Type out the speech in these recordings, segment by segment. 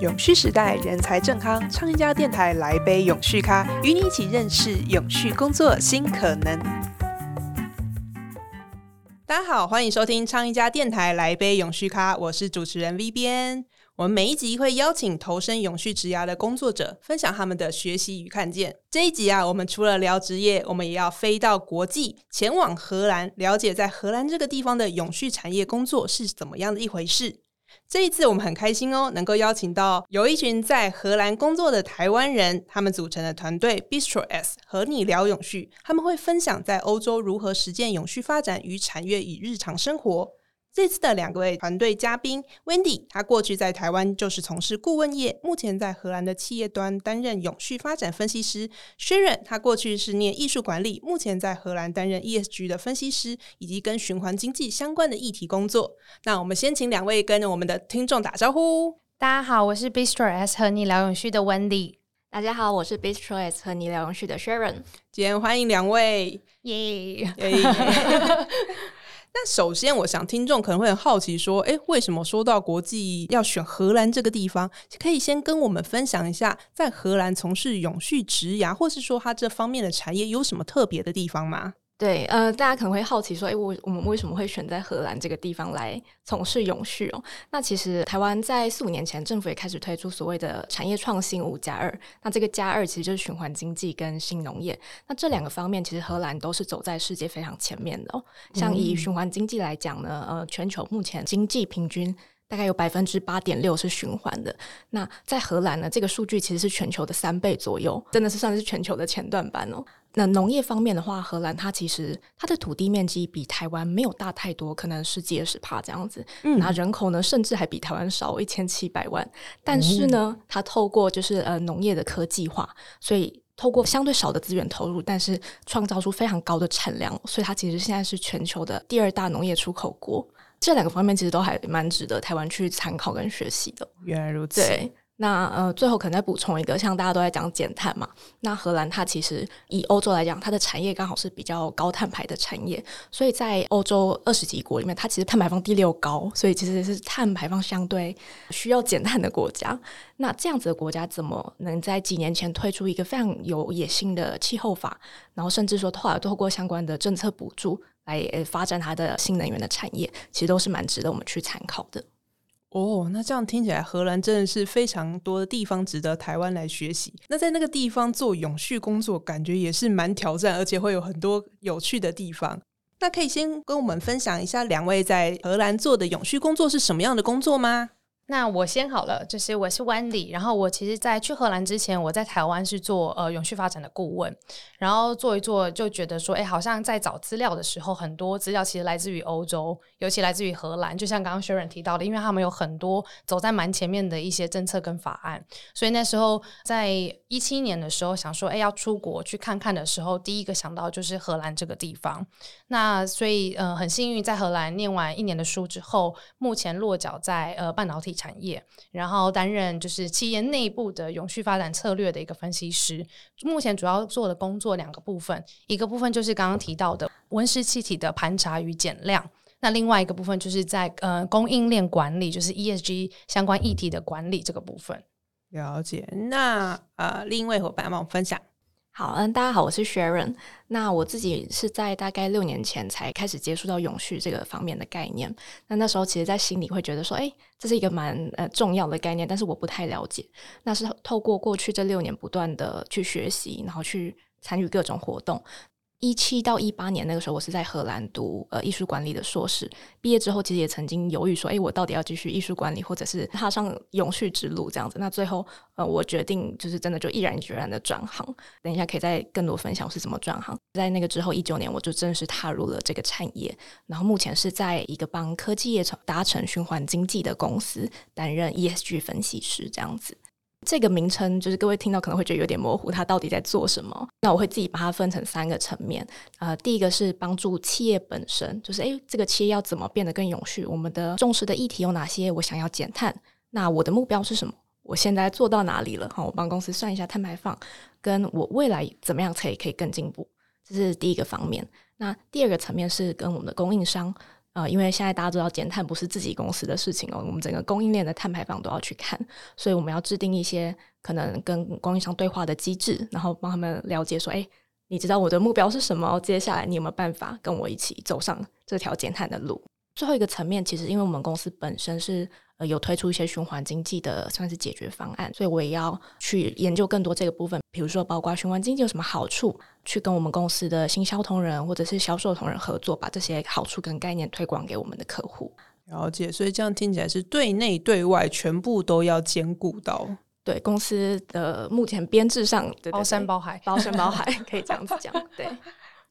永续时代，人才正康，创一家电台来杯永续咖，与你一起认识永续工作新可能。大家好，欢迎收听创一家电台来杯永续咖，我是主持人 V 边。我们每一集会邀请投身永续职涯的工作者，分享他们的学习与看见。这一集啊，我们除了聊职业，我们也要飞到国际，前往荷兰，了解在荷兰这个地方的永续产业工作是怎么样的一回事。这一次我们很开心哦，能够邀请到有一群在荷兰工作的台湾人，他们组成的团队 Bistro S 和你聊永续，他们会分享在欧洲如何实践永续发展与产业与日常生活。这次的两位团队嘉宾，Wendy，他过去在台湾就是从事顾问业，目前在荷兰的企业端担任永续发展分析师；Sharon，他过去是念艺术管理，目前在荷兰担任 ESG 的分析师，以及跟循环经济相关的议题工作。那我们先请两位跟我们的听众打招呼。大家好，我是 Bistro S 和你聊永续的 Wendy。大家好，我是 Bistro S 和你聊永续的 Sharon。今天欢迎两位，耶！那首先，我想听众可能会很好奇，说：“哎，为什么说到国际要选荷兰这个地方？可以先跟我们分享一下，在荷兰从事永续植牙，或是说它这方面的产业有什么特别的地方吗？”对，呃，大家可能会好奇说，哎，我我们为什么会选在荷兰这个地方来从事永续哦？那其实台湾在四五年前，政府也开始推出所谓的产业创新五加二。那这个加二其实就是循环经济跟新农业。那这两个方面，其实荷兰都是走在世界非常前面的哦。像以循环经济来讲呢，呃，全球目前经济平均大概有百分之八点六是循环的。那在荷兰呢，这个数据其实是全球的三倍左右，真的是算是全球的前段班哦。那农业方面的话，荷兰它其实它的土地面积比台湾没有大太多，可能十几二十帕这样子。嗯，那人口呢，甚至还比台湾少一千七百万。但是呢，它透过就是呃农业的科技化，所以透过相对少的资源投入，但是创造出非常高的产量，所以它其实现在是全球的第二大农业出口国。这两个方面其实都还蛮值得台湾去参考跟学习的。原来如此。对。那呃，最后可能再补充一个，像大家都在讲减碳嘛，那荷兰它其实以欧洲来讲，它的产业刚好是比较高碳排的产业，所以在欧洲二十几国里面，它其实碳排放第六高，所以其实是碳排放相对需要减碳的国家。那这样子的国家怎么能在几年前推出一个非常有野心的气候法，然后甚至说后来透过相关的政策补助来发展它的新能源的产业，其实都是蛮值得我们去参考的。哦，那这样听起来，荷兰真的是非常多的地方值得台湾来学习。那在那个地方做永续工作，感觉也是蛮挑战，而且会有很多有趣的地方。那可以先跟我们分享一下，两位在荷兰做的永续工作是什么样的工作吗？那我先好了，就是我是 Wendy，然后我其实，在去荷兰之前，我在台湾是做呃永续发展的顾问，然后做一做就觉得说，哎，好像在找资料的时候，很多资料其实来自于欧洲，尤其来自于荷兰，就像刚刚 Sharon 提到的，因为他们有很多走在蛮前面的一些政策跟法案，所以那时候在一七年的时候想说，哎，要出国去看看的时候，第一个想到就是荷兰这个地方。那所以呃很幸运，在荷兰念完一年的书之后，目前落脚在呃半导体。产业，然后担任就是企业内部的永续发展策略的一个分析师。目前主要做的工作两个部分，一个部分就是刚刚提到的温室气体的盘查与减量，那另外一个部分就是在呃供应链管理，就是 ESG 相关议题的管理这个部分。了解。那呃，另一位伙伴帮我分享。好，嗯，大家好，我是 Sharon。那我自己是在大概六年前才开始接触到永续这个方面的概念。那那时候其实，在心里会觉得说，哎，这是一个蛮呃重要的概念，但是我不太了解。那是透过过去这六年不断的去学习，然后去参与各种活动。一七到一八年那个时候，我是在荷兰读呃艺术管理的硕士。毕业之后，其实也曾经犹豫说，哎，我到底要继续艺术管理，或者是踏上永续之路这样子。那最后，呃，我决定就是真的就毅然决然的转行。等一下可以再更多分享是怎么转行。在那个之后，一九年我就正式踏入了这个产业。然后目前是在一个帮科技业成达成循环经济的公司担任 ESG 分析师这样子。这个名称就是各位听到可能会觉得有点模糊，它到底在做什么？那我会自己把它分成三个层面。呃，第一个是帮助企业本身，就是诶，这个企业要怎么变得更永续？我们的重视的议题有哪些？我想要减碳，那我的目标是什么？我现在做到哪里了？好，我帮公司算一下碳排放，跟我未来怎么样才可以更进步？这是第一个方面。那第二个层面是跟我们的供应商呃，因为现在大家都知道减碳不是自己公司的事情哦，我们整个供应链的碳排放都要去看，所以我们要制定一些可能跟供应商对话的机制，然后帮他们了解说，哎，你知道我的目标是什么？接下来你有没有办法跟我一起走上这条减碳的路？最后一个层面，其实因为我们公司本身是呃有推出一些循环经济的算是解决方案，所以我也要去研究更多这个部分。比如说，包括循环经济有什么好处，去跟我们公司的新销同仁或者是销售同仁合作，把这些好处跟概念推广给我们的客户。了解，所以这样听起来是对内对外全部都要兼顾到。对公司的目前编制上，包山包海，包山包海，可以这样子讲。对。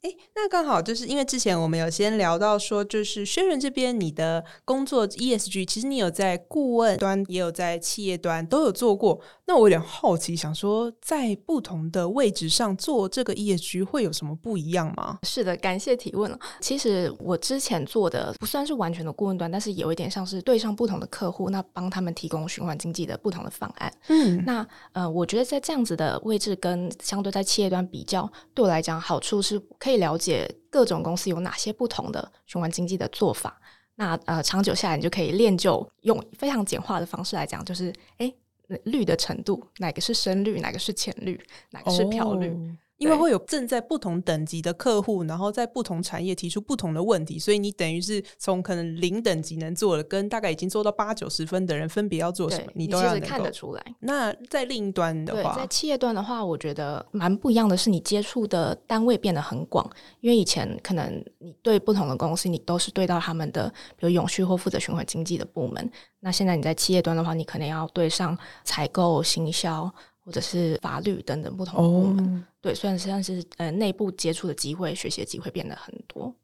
哎，那刚好就是因为之前我们有先聊到说，就是薛仁这边你的工作 ESG，其实你有在顾问端，也有在企业端都有做过。那我有点好奇，想说在不同的位置上做这个 ESG 会有什么不一样吗？是的，感谢提问了。其实我之前做的不算是完全的顾问端，但是有一点像是对上不同的客户，那帮他们提供循环经济的不同的方案。嗯，那呃，我觉得在这样子的位置跟相对在企业端比较，对我来讲好处是。可以了解各种公司有哪些不同的循环经济的做法，那呃长久下来你就可以练就用非常简化的方式来讲，就是哎绿的程度，哪个是深绿，哪个是浅绿，哪个是漂绿。因为会有正在不同等级的客户，然后在不同产业提出不同的问题，所以你等于是从可能零等级能做的，跟大概已经做到八九十分的人分别要做什么，你都要看得出来。那在另一端的话，在企业端的话，我觉得蛮不一样的是，你接触的单位变得很广。因为以前可能你对不同的公司，你都是对到他们的，比如永续或负责循环经济的部门。那现在你在企业端的话，你可能要对上采购、行销。或者是法律等等不同的部门，对，算是算是呃内部接触的机会、学习的机会变得很多。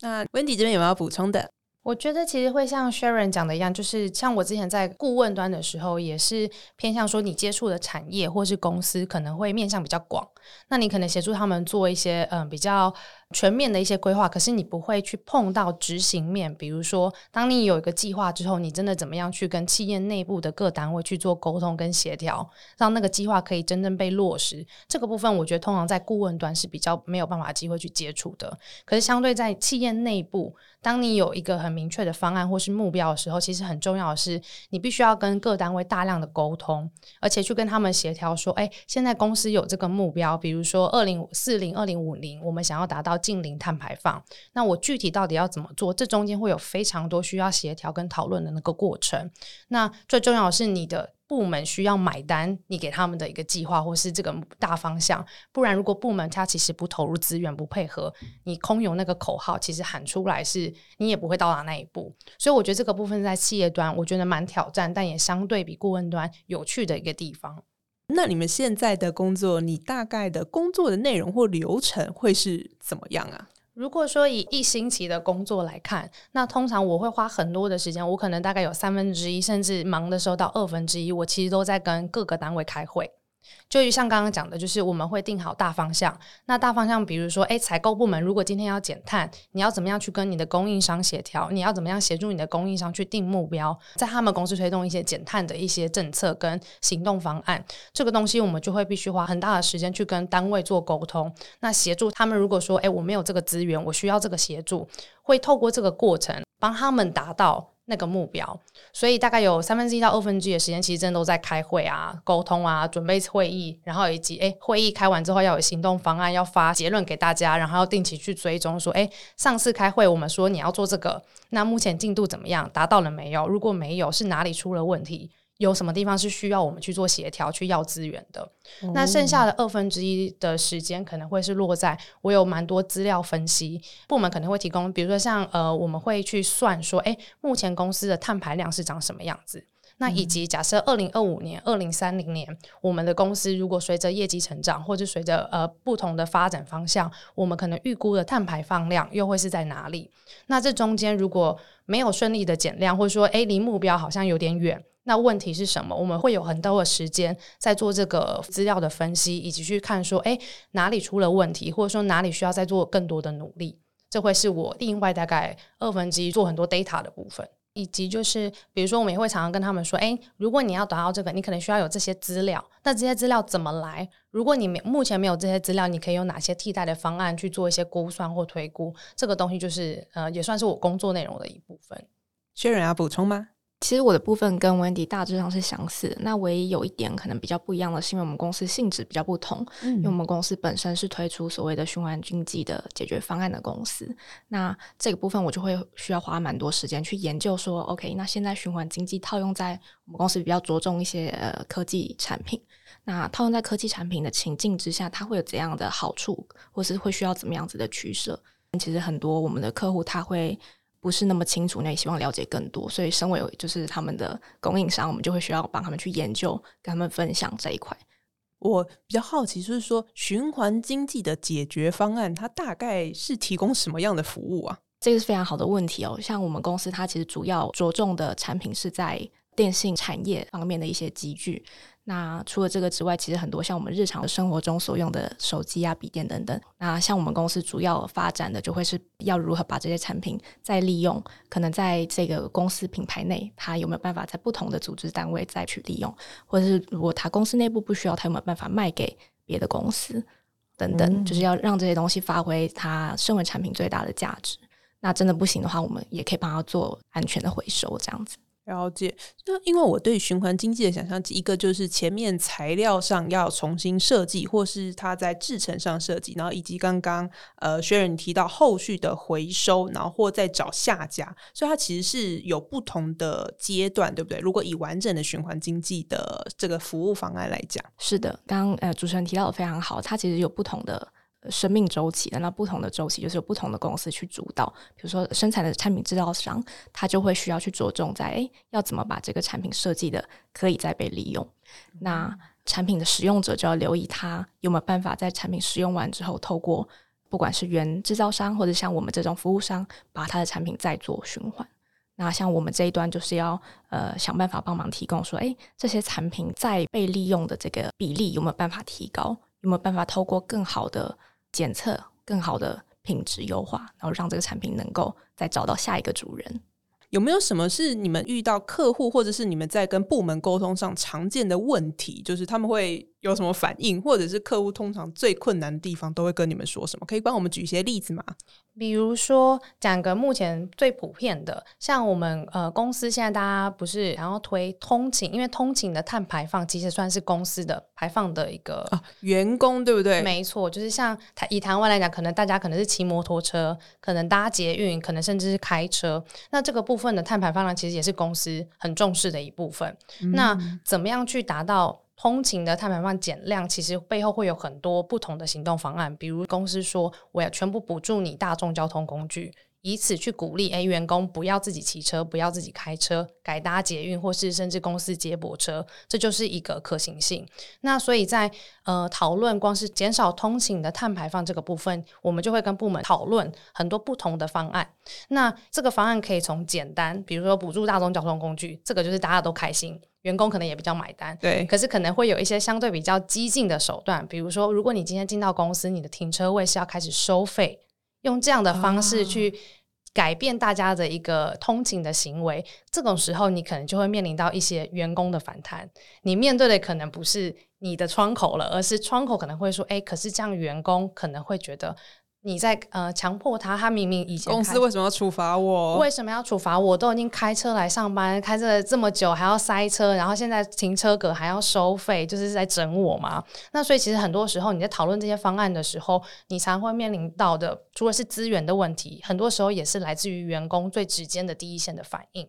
那 Wendy 这边有没有补充的？我觉得其实会像 Sharon 讲的一样，就是像我之前在顾问端的时候，也是偏向说你接触的产业或是公司可能会面向比较广，那你可能协助他们做一些嗯比较全面的一些规划，可是你不会去碰到执行面。比如说，当你有一个计划之后，你真的怎么样去跟企业内部的各单位去做沟通跟协调，让那个计划可以真正被落实？这个部分我觉得通常在顾问端是比较没有办法机会去接触的。可是相对在企业内部，当你有一个很明确的方案或是目标的时候，其实很重要的是，你必须要跟各单位大量的沟通，而且去跟他们协调说，哎，现在公司有这个目标，比如说二零四零、二零五零，我们想要达到近零碳排放，那我具体到底要怎么做？这中间会有非常多需要协调跟讨论的那个过程。那最重要的是你的。部门需要买单，你给他们的一个计划或是这个大方向，不然如果部门他其实不投入资源、不配合，你空有那个口号，其实喊出来是你也不会到达那一步。所以我觉得这个部分在企业端，我觉得蛮挑战，但也相对比顾问端有趣的一个地方。那你们现在的工作，你大概的工作的内容或流程会是怎么样啊？如果说以一星期的工作来看，那通常我会花很多的时间，我可能大概有三分之一，甚至忙的时候到二分之一，我其实都在跟各个单位开会。就像刚刚讲的，就是我们会定好大方向。那大方向，比如说，哎，采购部门如果今天要减碳，你要怎么样去跟你的供应商协调？你要怎么样协助你的供应商去定目标，在他们公司推动一些减碳的一些政策跟行动方案？这个东西我们就会必须花很大的时间去跟单位做沟通。那协助他们，如果说，哎，我没有这个资源，我需要这个协助，会透过这个过程帮他们达到。那个目标，所以大概有三分之一到二分之一的时间，其实真的都在开会啊、沟通啊、准备会议，然后以及诶会议开完之后要有行动方案，要发结论给大家，然后要定期去追踪，说诶上次开会我们说你要做这个，那目前进度怎么样？达到了没有？如果没有，是哪里出了问题？有什么地方是需要我们去做协调、去要资源的？那剩下的二分之一的时间可能会是落在我有蛮多资料分析，部门可能会提供，比如说像呃，我们会去算说，哎，目前公司的碳排量是长什么样子？那以及假设二零二五年、二零三零年，我们的公司如果随着业绩成长，或者随着呃不同的发展方向，我们可能预估的碳排放量又会是在哪里？那这中间如果没有顺利的减量，或者说哎离目标好像有点远。那问题是什么？我们会有很多的时间在做这个资料的分析，以及去看说，哎，哪里出了问题，或者说哪里需要再做更多的努力。这会是我另外大概二分之一做很多 data 的部分。以及就是比如说我们也会常常跟他们说，哎，如果你要达到这个，你可能需要有这些资料，那这些资料怎么来？如果你没目前没有这些资料，你可以有哪些替代的方案去做一些估算或推估？这个东西就是呃，也算是我工作内容的一部分。薛仁要补充吗？其实我的部分跟 Wendy 大致上是相似的，那唯一有一点可能比较不一样的是，因为我们公司性质比较不同，因为我们公司本身是推出所谓的循环经济的解决方案的公司，那这个部分我就会需要花蛮多时间去研究说，OK，那现在循环经济套用在我们公司比较着重一些呃科技产品，那套用在科技产品的情境之下，它会有怎样的好处，或是会需要怎么样子的取舍？其实很多我们的客户他会。不是那么清楚，那也希望了解更多，所以身为就是他们的供应商，我们就会需要帮他们去研究，跟他们分享这一块。我比较好奇，就是说循环经济的解决方案，它大概是提供什么样的服务啊？这个是非常好的问题哦。像我们公司，它其实主要着重的产品是在电信产业方面的一些机具。那除了这个之外，其实很多像我们日常生活中所用的手机啊、笔电等等。那像我们公司主要发展的，就会是要如何把这些产品再利用，可能在这个公司品牌内，它有没有办法在不同的组织单位再去利用，或者是如果它公司内部不需要，它有没有办法卖给别的公司等等，就是要让这些东西发挥它身为产品最大的价值。那真的不行的话，我们也可以帮他做安全的回收，这样子。了解，那因为我对循环经济的想象，一个就是前面材料上要重新设计，或是它在制成上设计，然后以及刚刚呃薛仁提到后续的回收，然后或再找下家，所以它其实是有不同的阶段，对不对？如果以完整的循环经济的这个服务方案来讲，是的，刚刚呃主持人提到的非常好，它其实有不同的。生命周期的那不同的周期，就是有不同的公司去主导。比如说生产的产品制造商，他就会需要去着重在诶，要怎么把这个产品设计的可以再被利用。那产品的使用者就要留意，他有没有办法在产品使用完之后，透过不管是原制造商或者像我们这种服务商，把他的产品再做循环。那像我们这一端，就是要呃想办法帮忙提供说，诶，这些产品再被利用的这个比例有没有办法提高？有没有办法透过更好的检测更好的品质优化，然后让这个产品能够再找到下一个主人。有没有什么是你们遇到客户或者是你们在跟部门沟通上常见的问题？就是他们会有什么反应，或者是客户通常最困难的地方都会跟你们说什么？可以帮我们举一些例子吗？比如说，讲个目前最普遍的，像我们呃公司现在大家不是想要推通勤，因为通勤的碳排放其实算是公司的排放的一个员工，对不对？没错，就是像台以台湾来讲，可能大家可能是骑摩托车，可能搭捷运，可能甚至是开车，那这个部分的碳排放量其实也是公司很重视的一部分。那怎么样去达到？通勤的碳排放减量，其实背后会有很多不同的行动方案，比如公司说我要全部补助你大众交通工具。以此去鼓励，哎，员工不要自己骑车，不要自己开车，改搭捷运，或是甚至公司接驳车，这就是一个可行性。那所以在呃讨论光是减少通勤的碳排放这个部分，我们就会跟部门讨论很多不同的方案。那这个方案可以从简单，比如说补助大众交通工具，这个就是大家都开心，员工可能也比较买单。对。可是可能会有一些相对比较激进的手段，比如说，如果你今天进到公司，你的停车位是要开始收费。用这样的方式去改变大家的一个通勤的行为，这种时候你可能就会面临到一些员工的反弹。你面对的可能不是你的窗口了，而是窗口可能会说：“哎，可是这样员工可能会觉得。”你在呃强迫他，他明明以前公司为什么要处罚我？为什么要处罚我？都已经开车来上班，开车这么久还要塞车，然后现在停车格还要收费，就是在整我嘛？那所以其实很多时候你在讨论这些方案的时候，你常会面临到的，除了是资源的问题，很多时候也是来自于员工最直接的第一线的反应。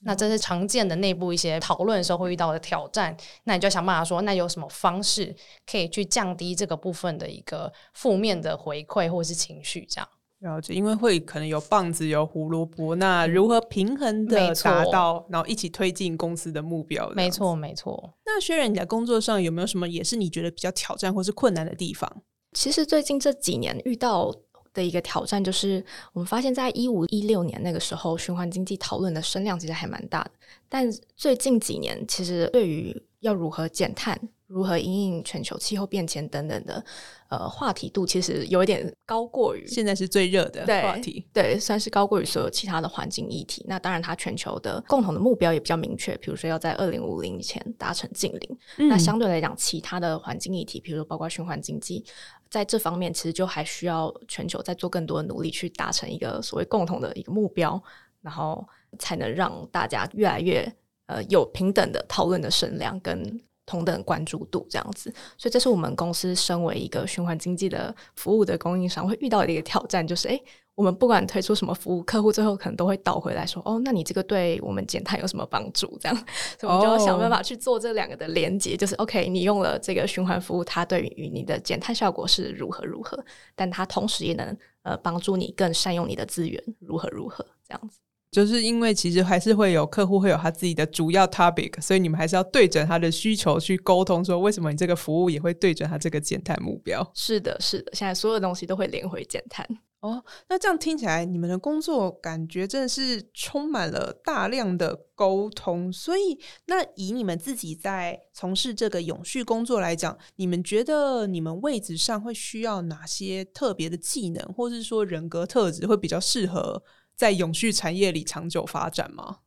那这是常见的内部一些讨论的时候会遇到的挑战，那你就想办法说，那有什么方式可以去降低这个部分的一个负面的回馈或者是情绪？这样了解，因为会可能有棒子有胡萝卜，那如何平衡的达到，然后一起推进公司的目标？没错，没错。那薛然，你在工作上有没有什么也是你觉得比较挑战或是困难的地方？其实最近这几年遇到。的一个挑战就是，我们发现，在一五一六年那个时候，循环经济讨论的声量其实还蛮大的。但最近几年，其实对于要如何减碳、如何因应全球气候变迁等等的，呃，话题度其实有一点高过于现在是最热的话题。对，算是高过于所有其他的环境议题。那当然，它全球的共同的目标也比较明确，比如说要在二零五零前达成净零。嗯那相对来讲，其他的环境议题，比如说包括循环经济，在这方面其实就还需要全球在做更多的努力，去达成一个所谓共同的一个目标，然后才能让大家越来越呃有平等的讨论的声量跟。同等关注度这样子，所以这是我们公司身为一个循环经济的服务的供应商会遇到的一个挑战，就是诶，我们不管推出什么服务，客户最后可能都会倒回来说：“哦，那你这个对我们减碳有什么帮助？”这样，所以我们就要想办法去做这两个的连接，就是 OK，你用了这个循环服务，它对于你的减碳效果是如何如何，但它同时也能呃帮助你更善用你的资源，如何如何这样子。就是因为其实还是会有客户会有他自己的主要 topic，所以你们还是要对准他的需求去沟通，说为什么你这个服务也会对准他这个减碳目标。是的，是的，现在所有东西都会连回减碳。哦，那这样听起来，你们的工作感觉真的是充满了大量的沟通。所以，那以你们自己在从事这个永续工作来讲，你们觉得你们位置上会需要哪些特别的技能，或是说人格特质会比较适合在永续产业里长久发展吗？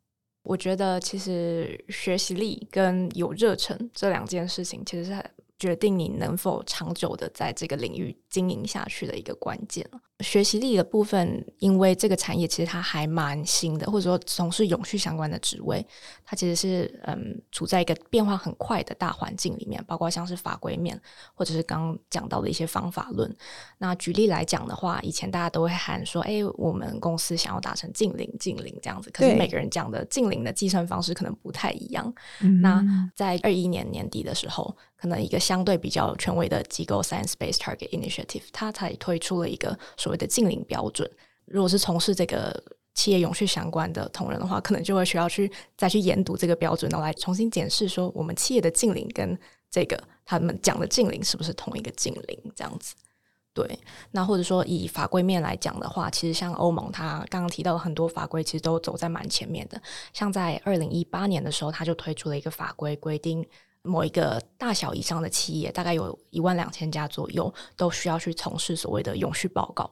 我觉得其实学习力跟有热忱这两件事情，其实是决定你能否长久的在这个领域经营下去的一个关键。学习力的部分，因为这个产业其实它还蛮新的，或者说从事永续相关的职位，它其实是嗯处在一个变化很快的大环境里面，包括像是法规面，或者是刚刚讲到的一些方法论。那举例来讲的话，以前大家都会喊说，哎，我们公司想要达成净零、净零这样子，可是每个人讲的净零的计算方式可能不太一样。嗯那在二一年年底的时候，可能一个相对比较权威的机构 Science Based Target Initiative，它才推出了一个所谓的净零标准。如果是从事这个企业永续相关的同仁的话，可能就会需要去再去研读这个标准，然后来重新检视说我们企业的净零跟这个他们讲的净零是不是同一个净零这样子。对，那或者说以法规面来讲的话，其实像欧盟，它刚刚提到的很多法规，其实都走在蛮前面的。像在二零一八年的时候，它就推出了一个法规，规定某一个大小以上的企业，大概有一万两千家左右，都需要去从事所谓的永续报告。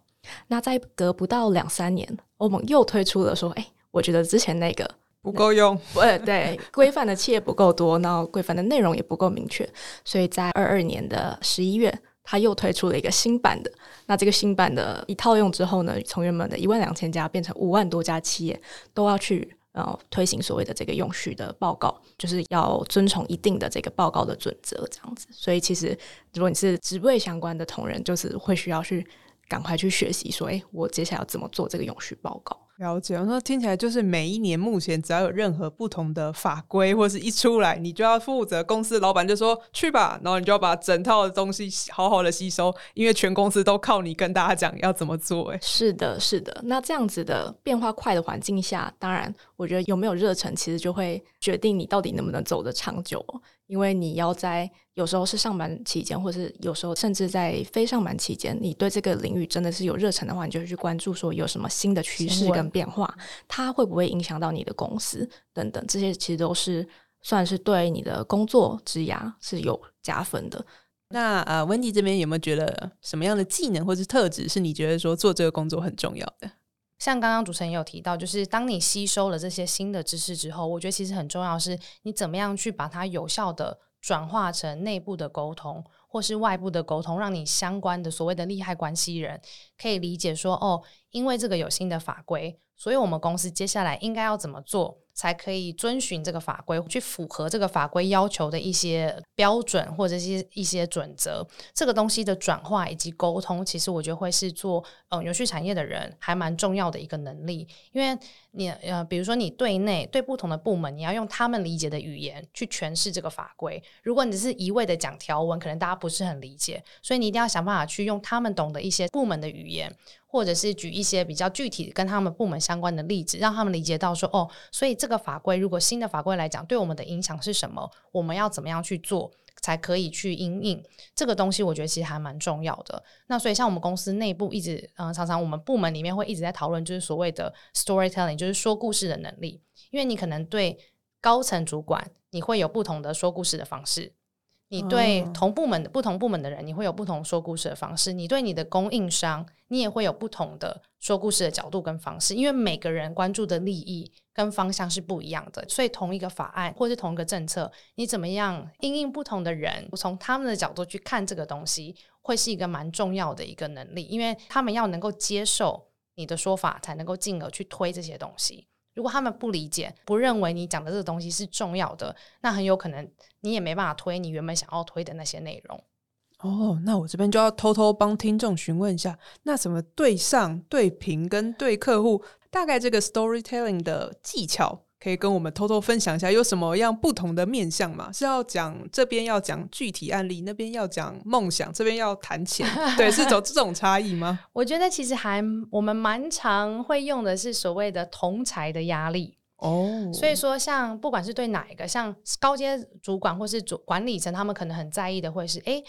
那在隔不到两三年，欧盟又推出了说，哎，我觉得之前那个不够用，呃，对，规范的企业不够多，然后规范的内容也不够明确，所以在二二年的十一月，他又推出了一个新版的。那这个新版的一套用之后呢，从原本的一万两千家变成五万多家企业都要去呃推行所谓的这个永续的报告，就是要遵从一定的这个报告的准则这样子。所以其实如果你是职位相关的同仁，就是会需要去赶快去学习，说，哎，我接下来要怎么做这个永续报告。了解，那听起来就是每一年目前只要有任何不同的法规或是一出来，你就要负责公司老板就说去吧，然后你就要把整套的东西好好的吸收，因为全公司都靠你跟大家讲要怎么做。哎，是的，是的。那这样子的变化快的环境下，当然，我觉得有没有热忱，其实就会决定你到底能不能走得长久。因为你要在有时候是上班期间，或是有时候甚至在非上班期间，你对这个领域真的是有热忱的话，你就会去关注说有什么新的趋势跟变化，它会不会影响到你的公司等等，这些其实都是算是对你的工作职涯是有加分的。那呃，温迪这边有没有觉得什么样的技能或是特质是你觉得说做这个工作很重要的？像刚刚主持人也有提到，就是当你吸收了这些新的知识之后，我觉得其实很重要是你怎么样去把它有效的转化成内部的沟通，或是外部的沟通，让你相关的所谓的利害关系人可以理解说，哦，因为这个有新的法规，所以我们公司接下来应该要怎么做，才可以遵循这个法规，去符合这个法规要求的一些标准或者是一些准则。这个东西的转化以及沟通，其实我觉得会是做呃永续产业的人还蛮重要的一个能力，因为你呃，比如说你对内对不同的部门，你要用他们理解的语言去诠释这个法规。如果你是一味的讲条文，可能大家不是很理解，所以你一定要想办法去用他们懂的一些部门的语言，或者是举一些比较具体跟他们部门相关的例子，让他们理解到说哦，所以这个法规如果新的法规来讲，对我们的影响是什么，我们要怎么样去做。才可以去应应这个东西，我觉得其实还蛮重要的。那所以像我们公司内部一直，嗯、常常我们部门里面会一直在讨论，就是所谓的 storytelling，就是说故事的能力。因为你可能对高层主管，你会有不同的说故事的方式。你对同部门的不同部门的人，你会有不同说故事的方式；你对你的供应商，你也会有不同的说故事的角度跟方式。因为每个人关注的利益跟方向是不一样的，所以同一个法案或是同一个政策，你怎么样应应不同的人，从他们的角度去看这个东西，会是一个蛮重要的一个能力，因为他们要能够接受你的说法，才能够进而去推这些东西。如果他们不理解、不认为你讲的这个东西是重要的，那很有可能你也没办法推你原本想要推的那些内容。哦，那我这边就要偷偷帮听众询问一下，那什么对上、对平跟对客户，大概这个 storytelling 的技巧。可以跟我们偷偷分享一下，有什么样不同的面向吗？是要讲这边要讲具体案例，那边要讲梦想，这边要谈钱，对，是走这种差异吗？我觉得其实还我们蛮常会用的是所谓的同才的压力哦。所以说，像不管是对哪一个，像高阶主管或是主管理层，他们可能很在意的会是，哎，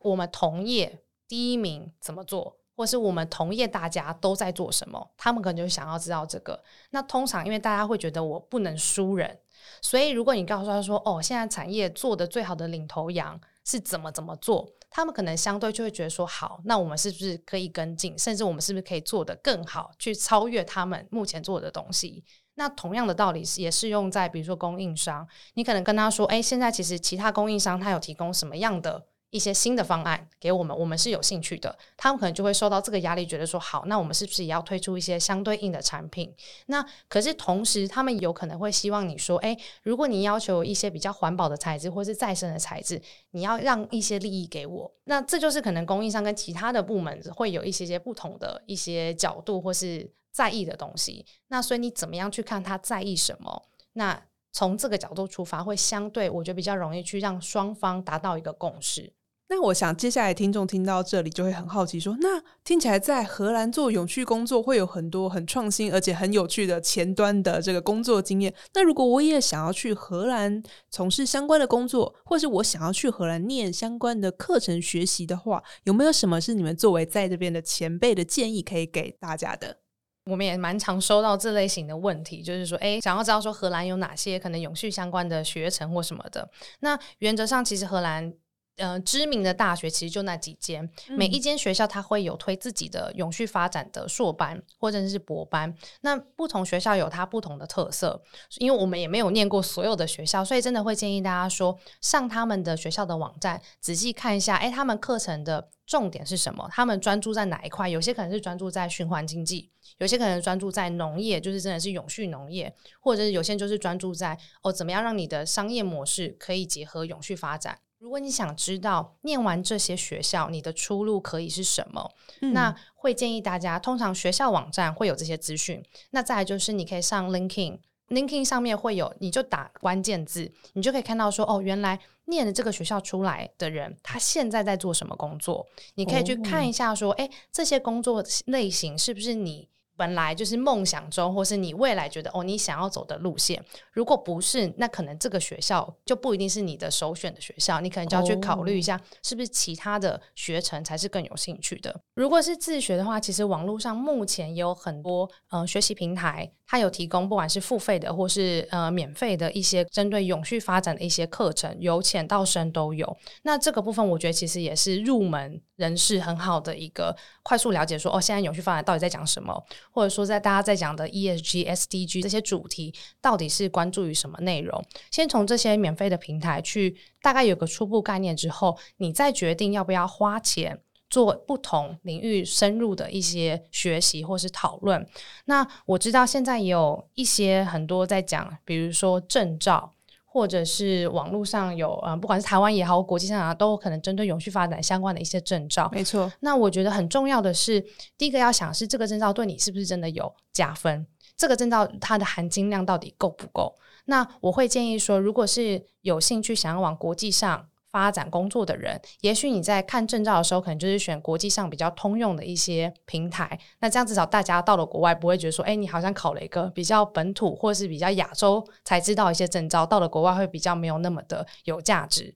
我们同业第一名怎么做？或是我们同业大家都在做什么，他们可能就想要知道这个。那通常因为大家会觉得我不能输人，所以如果你告诉他说：“哦，现在产业做的最好的领头羊是怎么怎么做”，他们可能相对就会觉得说：“好，那我们是不是可以跟进？甚至我们是不是可以做得更好，去超越他们目前做的东西？”那同样的道理也适用在比如说供应商，你可能跟他说：“哎，现在其实其他供应商他有提供什么样的？”一些新的方案给我们，我们是有兴趣的。他们可能就会受到这个压力，觉得说好，那我们是不是也要推出一些相对应的产品？那可是同时，他们有可能会希望你说，哎，如果你要求一些比较环保的材质或是再生的材质，你要让一些利益给我。那这就是可能供应商跟其他的部门会有一些些不同的一些角度或是在意的东西。那所以你怎么样去看他在意什么？那从这个角度出发，会相对我觉得比较容易去让双方达到一个共识。那我想，接下来听众听到这里就会很好奇，说：那听起来在荷兰做永续工作会有很多很创新而且很有趣的前端的这个工作经验。那如果我也想要去荷兰从事相关的工作，或是我想要去荷兰念相关的课程学习的话，有没有什么是你们作为在这边的前辈的建议可以给大家的？我们也蛮常收到这类型的问题，就是说，哎，想要知道说荷兰有哪些可能永续相关的学程或什么的。那原则上，其实荷兰。呃，知名的大学其实就那几间，每一间学校它会有推自己的永续发展的硕班或者是博班。那不同学校有它不同的特色，因为我们也没有念过所有的学校，所以真的会建议大家说上他们的学校的网站，仔细看一下，哎，他们课程的重点是什么？他们专注在哪一块？有些可能是专注在循环经济，有些可能专注在农业，就是真的是永续农业，或者是有些就是专注在哦，怎么样让你的商业模式可以结合永续发展。如果你想知道念完这些学校你的出路可以是什么，那会建议大家，通常学校网站会有这些资讯。那再来就是你可以上 LinkedIn，LinkedIn 上面会有，你就打关键字，你就可以看到说，哦，原来念的这个学校出来的人，他现在在做什么工作？你可以去看一下，说，哎，这些工作类型是不是你？本来就是梦想中，或是你未来觉得哦，你想要走的路线。如果不是，那可能这个学校就不一定是你的首选的学校。你可能就要去考虑一下，是不是其他的学程才是更有兴趣的。如果是自学的话，其实网络上目前也有很多呃学习平台，它有提供不管是付费的或是呃免费的一些针对永续发展的一些课程，由浅到深都有。那这个部分，我觉得其实也是入门人士很好的一个快速了解，说哦，现在永续发展到底在讲什么。或者说，在大家在讲的 ESG、SDG 这些主题，到底是关注于什么内容？先从这些免费的平台去大概有个初步概念之后，你再决定要不要花钱做不同领域深入的一些学习或是讨论。那我知道现在也有一些很多在讲，比如说证照。或者是网络上有呃，不管是台湾也好，国际上啊，都有可能针对永续发展相关的一些证照。没错。那我觉得很重要的是，第一个要想是这个证照对你是不是真的有加分？这个证照它的含金量到底够不够？那我会建议说，如果是有兴趣想要往国际上。发展工作的人，也许你在看证照的时候，可能就是选国际上比较通用的一些平台。那这样至少大家到了国外，不会觉得说，哎，你好像考了一个比较本土或是比较亚洲才知道一些证照，到了国外会比较没有那么的有价值。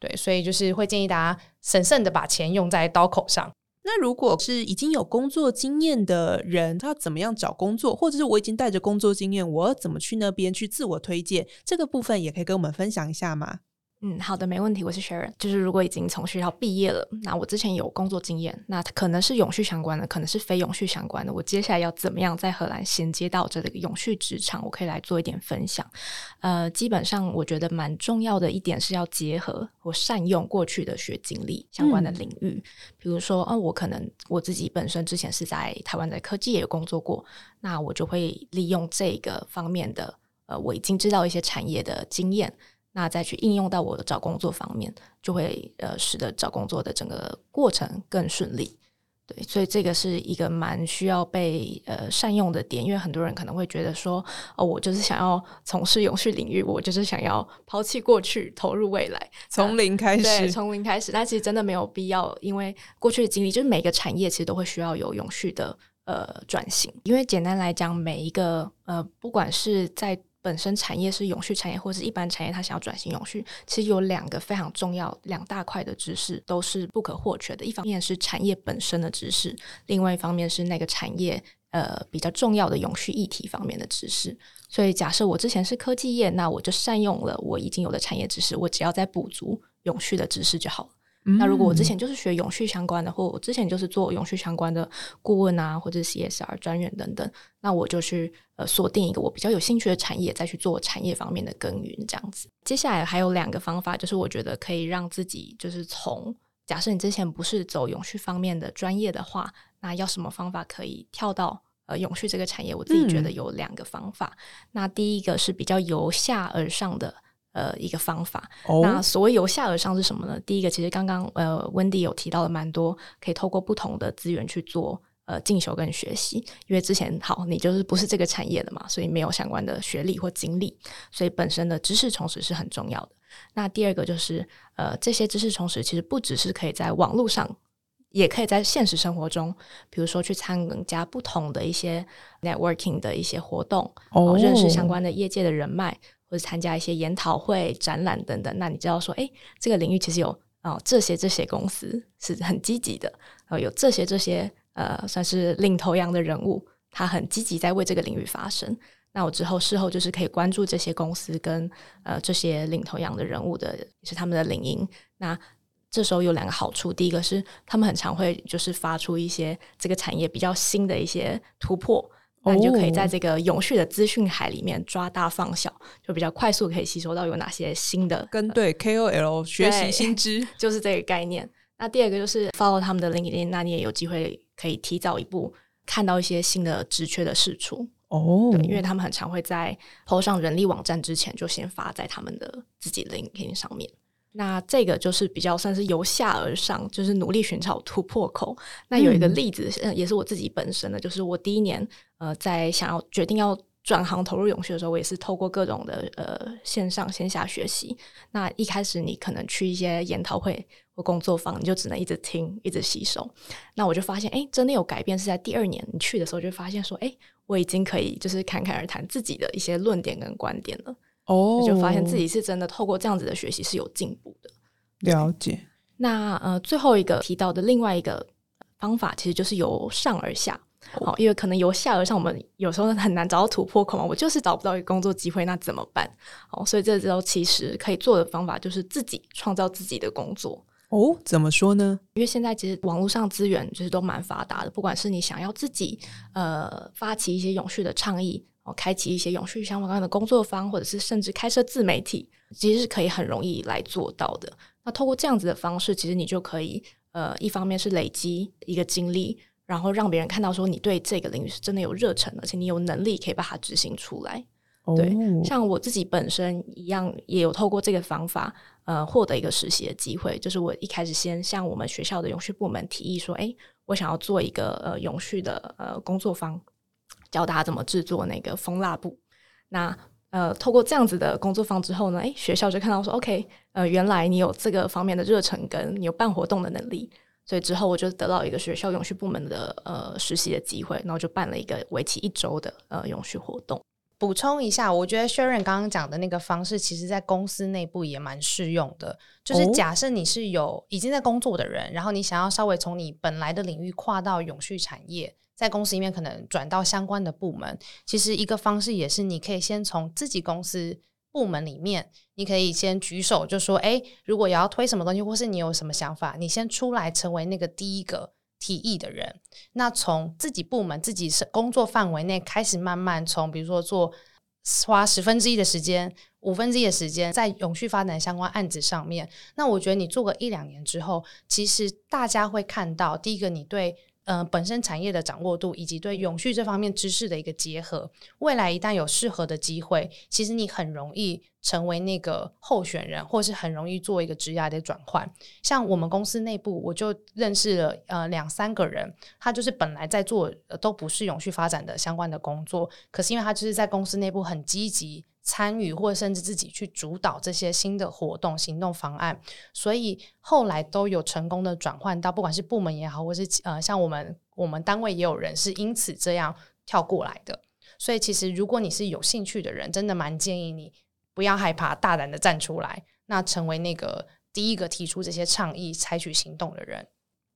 对，所以就是会建议大家审慎的把钱用在刀口上。那如果是已经有工作经验的人，他怎么样找工作，或者是我已经带着工作经验，我怎么去那边去自我推荐？这个部分也可以跟我们分享一下吗？嗯，好的，没问题。我是 Sharon，就是如果已经从学校毕业了，那我之前有工作经验，那可能是永续相关的，可能是非永续相关的。我接下来要怎么样在荷兰衔接到这个永续职场？我可以来做一点分享。呃，基本上我觉得蛮重要的一点是要结合我善用过去的学经历相关的领域，比如说，哦，我可能我自己本身之前是在台湾的科技也有工作过，那我就会利用这个方面的，呃，我已经知道一些产业的经验。那再去应用到我的找工作方面，就会呃使得找工作的整个过程更顺利。对，所以这个是一个蛮需要被呃善用的点，因为很多人可能会觉得说，哦，我就是想要从事永续领域，我就是想要抛弃过去，投入未来，从零开始，从零开始。但其实真的没有必要，因为过去的经历，就是每个产业其实都会需要有永续的呃转型。因为简单来讲，每一个呃，不管是在本身产业是永续产业，或者是一般产业，它想要转型永续，其实有两个非常重要、两大块的知识都是不可或缺的。一方面是产业本身的知识，另外一方面是那个产业呃比较重要的永续议题方面的知识。所以，假设我之前是科技业，那我就善用了我已经有的产业知识，我只要再补足永续的知识就好了。那如果我之前就是学永续相关的，或我之前就是做永续相关的顾问啊，或者 CSR 专员等等，那我就去呃锁定一个我比较有兴趣的产业，再去做产业方面的耕耘这样子。接下来还有两个方法，就是我觉得可以让自己就是从假设你之前不是走永续方面的专业的话，那要什么方法可以跳到呃永续这个产业？我自己觉得有两个方法。那第一个是比较由下而上的。呃，一个方法。那所谓由下而上是什么呢？第一个，其实刚刚呃，温迪有提到了蛮多，可以透过不同的资源去做呃进修跟学习。因为之前好，你就是不是这个产业的嘛，所以没有相关的学历或经历，所以本身的知识充实是很重要的。那第二个就是呃，这些知识充实其实不只是可以在网络上，也可以在现实生活中，比如说去参加不同的一些 networking 的一些活动，哦，认识相关的业界的人脉。或者参加一些研讨会、展览等等，那你知道说，哎，这个领域其实有哦这些这些公司是很积极的，然后有这些这些呃算是领头羊的人物，他很积极在为这个领域发声。那我之后事后就是可以关注这些公司跟呃这些领头羊的人物的，也是他们的领英。那这时候有两个好处，第一个是他们很常会就是发出一些这个产业比较新的一些突破。那你就可以在这个永续的资讯海里面抓大放小，就比较快速可以吸收到有哪些新的跟对 KOL 学习新知，就是这个概念。那第二个就是 follow 他们的 LinkedIn，那你也有机会可以提早一步看到一些新的职缺的释出哦。对，因为他们很常会在 PO 上人力网站之前就先发在他们的自己 LinkedIn 上面。那这个就是比较算是由下而上，就是努力寻找突破口。那有一个例子，也是我自己本身的，就是我第一年呃，在想要决定要转行投入永续的时候，我也是透过各种的呃线上线下学习。那一开始你可能去一些研讨会或工作坊，你就只能一直听，一直吸收。那我就发现，哎，真的有改变是在第二年你去的时候，就发现说，哎，我已经可以就是侃侃而谈自己的一些论点跟观点了。哦，就发现自己是真的透过这样子的学习是有进步的。了解。那呃，最后一个提到的另外一个方法，其实就是由上而下。好，因为可能由下而上，我们有时候很难找到突破口嘛。我就是找不到一个工作机会，那怎么办？哦，所以这时候其实可以做的方法就是自己创造自己的工作。哦，怎么说呢？因为现在其实网络上资源就是都蛮发达的，不管是你想要自己呃发起一些永续的倡议。哦，开启一些永续相关的工作坊，或者是甚至开设自媒体，其实是可以很容易来做到的。那透过这样子的方式，其实你就可以，呃，一方面是累积一个经历，然后让别人看到说你对这个领域是真的有热忱，而且你有能力可以把它执行出来。对，像我自己本身一样，也有透过这个方法，呃，获得一个实习的机会。就是我一开始先向我们学校的永续部门提议说，哎，我想要做一个呃永续的呃工作坊。教大家怎么制作那个蜂蜡布。那呃，透过这样子的工作坊之后呢，诶，学校就看到说，OK，呃，原来你有这个方面的热忱，跟你有办活动的能力，所以之后我就得到一个学校永续部门的呃实习的机会，然后就办了一个为期一周的呃永续活动。补充一下，我觉得 Sharon 刚刚讲的那个方式，其实在公司内部也蛮适用的。就是假设你是有已经在工作的人，然后你想要稍微从你本来的领域跨到永续产业，在公司里面可能转到相关的部门，其实一个方式也是你可以先从自己公司部门里面，你可以先举手，就说：“哎，如果要推什么东西，或是你有什么想法，你先出来成为那个第一个。”提议的人，那从自己部门、自己是工作范围内开始，慢慢从比如说做花十分之一的时间、五分之一的时间在永续发展相关案子上面。那我觉得你做个一两年之后，其实大家会看到，第一个你对。呃，本身产业的掌握度以及对永续这方面知识的一个结合，未来一旦有适合的机会，其实你很容易成为那个候选人，或是很容易做一个职涯的转换。像我们公司内部，我就认识了呃两三个人，他就是本来在做都不是永续发展的相关的工作，可是因为他就是在公司内部很积极。参与或甚至自己去主导这些新的活动、行动方案，所以后来都有成功的转换到，不管是部门也好，或是呃，像我们我们单位也有人是因此这样跳过来的。所以其实如果你是有兴趣的人，真的蛮建议你不要害怕，大胆的站出来，那成为那个第一个提出这些倡议、采取行动的人。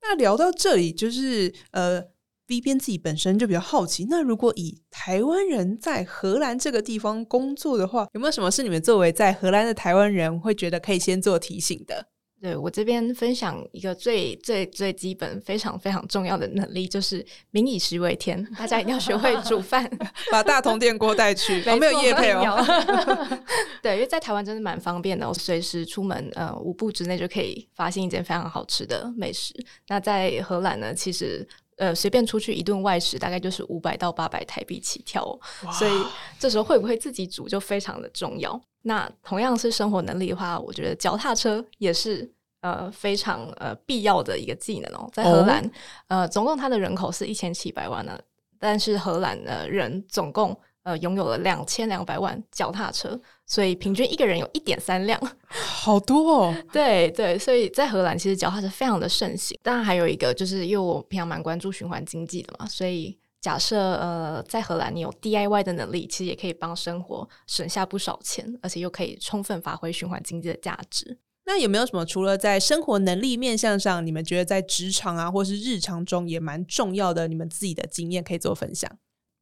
那聊到这里，就是呃。B 边自己本身就比较好奇，那如果以台湾人在荷兰这个地方工作的话，有没有什么是你们作为在荷兰的台湾人会觉得可以先做提醒的？对我这边分享一个最最最基本、非常非常重要的能力，就是民以食为天，大家一定要学会煮饭，把大铜电锅带去，没有夜配哦。对，因为在台湾真的蛮方便的，我随时出门呃五步之内就可以发现一件非常好吃的美食。那在荷兰呢，其实。呃，随便出去一顿外食，大概就是五百到八百台币起跳，所以这时候会不会自己煮就非常的重要。那同样是生活能力的话，我觉得脚踏车也是呃非常呃必要的一个技能哦。在荷兰，呃，总共它的人口是一千七百万呢，但是荷兰的人总共。呃，拥有了两千两百万脚踏车，所以平均一个人有一点三辆，好多哦。对对，所以在荷兰其实脚踏车非常的盛行。当然还有一个就是，因为我平常蛮关注循环经济的嘛，所以假设呃在荷兰你有 DIY 的能力，其实也可以帮生活省下不少钱，而且又可以充分发挥循环经济的价值。那有没有什么除了在生活能力面向上，你们觉得在职场啊，或是日常中也蛮重要的，你们自己的经验可以做分享？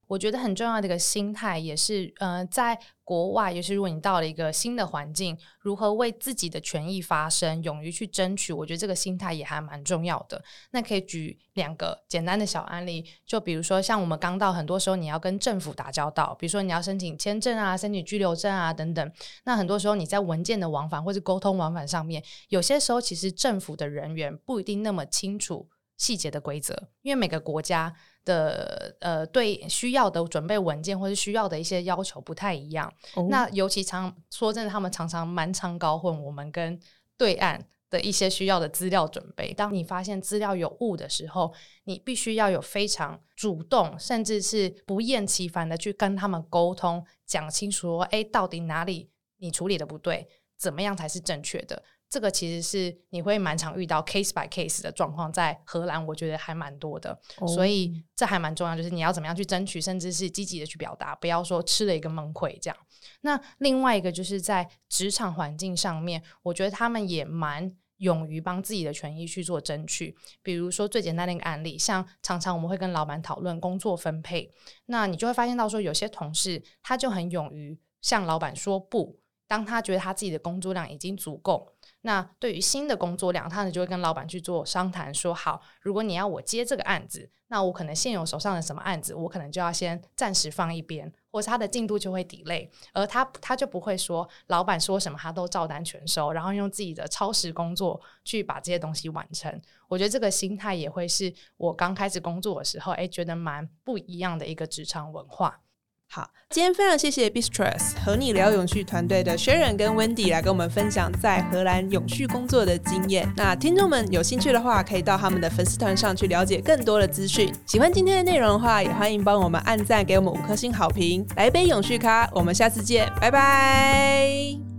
我觉得很重要的一个心态，也是呃，在国外，尤其如果你到了一个新的环境，如何为自己的权益发声，勇于去争取，我觉得这个心态也还蛮重要的。那可以举两个简单的小案例，就比如说像我们刚到，很多时候你要跟政府打交道，比如说你要申请签证啊、申请居留证啊等等。那很多时候你在文件的往返或者沟通往返上面，有些时候其实政府的人员不一定那么清楚细节的规则，因为每个国家。的呃，对需要的准备文件或者需要的一些要求不太一样。那尤其常说真的，他们常常蛮常搞混我们跟对岸的一些需要的资料准备。当你发现资料有误的时候，你必须要有非常主动，甚至是不厌其烦的去跟他们沟通，讲清楚，哎，到底哪里你处理的不对，怎么样才是正确的。这个其实是你会蛮常遇到 case by case 的状况，在荷兰我觉得还蛮多的，所以这还蛮重要，就是你要怎么样去争取，甚至是积极的去表达，不要说吃了一个闷亏这样。那另外一个就是在职场环境上面，我觉得他们也蛮勇于帮自己的权益去做争取。比如说最简单的一个案例，像常常我们会跟老板讨论工作分配，那你就会发现到说，有些同事他就很勇于向老板说不，当他觉得他自己的工作量已经足够。那对于新的工作量，他呢就会跟老板去做商谈，说好，如果你要我接这个案子，那我可能现有手上的什么案子，我可能就要先暂时放一边，或是他的进度就会 delay，而他他就不会说老板说什么他都照单全收，然后用自己的超时工作去把这些东西完成。我觉得这个心态也会是我刚开始工作的时候，哎，觉得蛮不一样的一个职场文化。好，今天非常谢谢 Bistress 和你聊永续团队的 Sharon 跟 Wendy 来跟我们分享在荷兰永续工作的经验。那听众们有兴趣的话，可以到他们的粉丝团上去了解更多的资讯。喜欢今天的内容的话，也欢迎帮我们按赞，给我们五颗星好评。来杯永续咖，我们下次见，拜拜。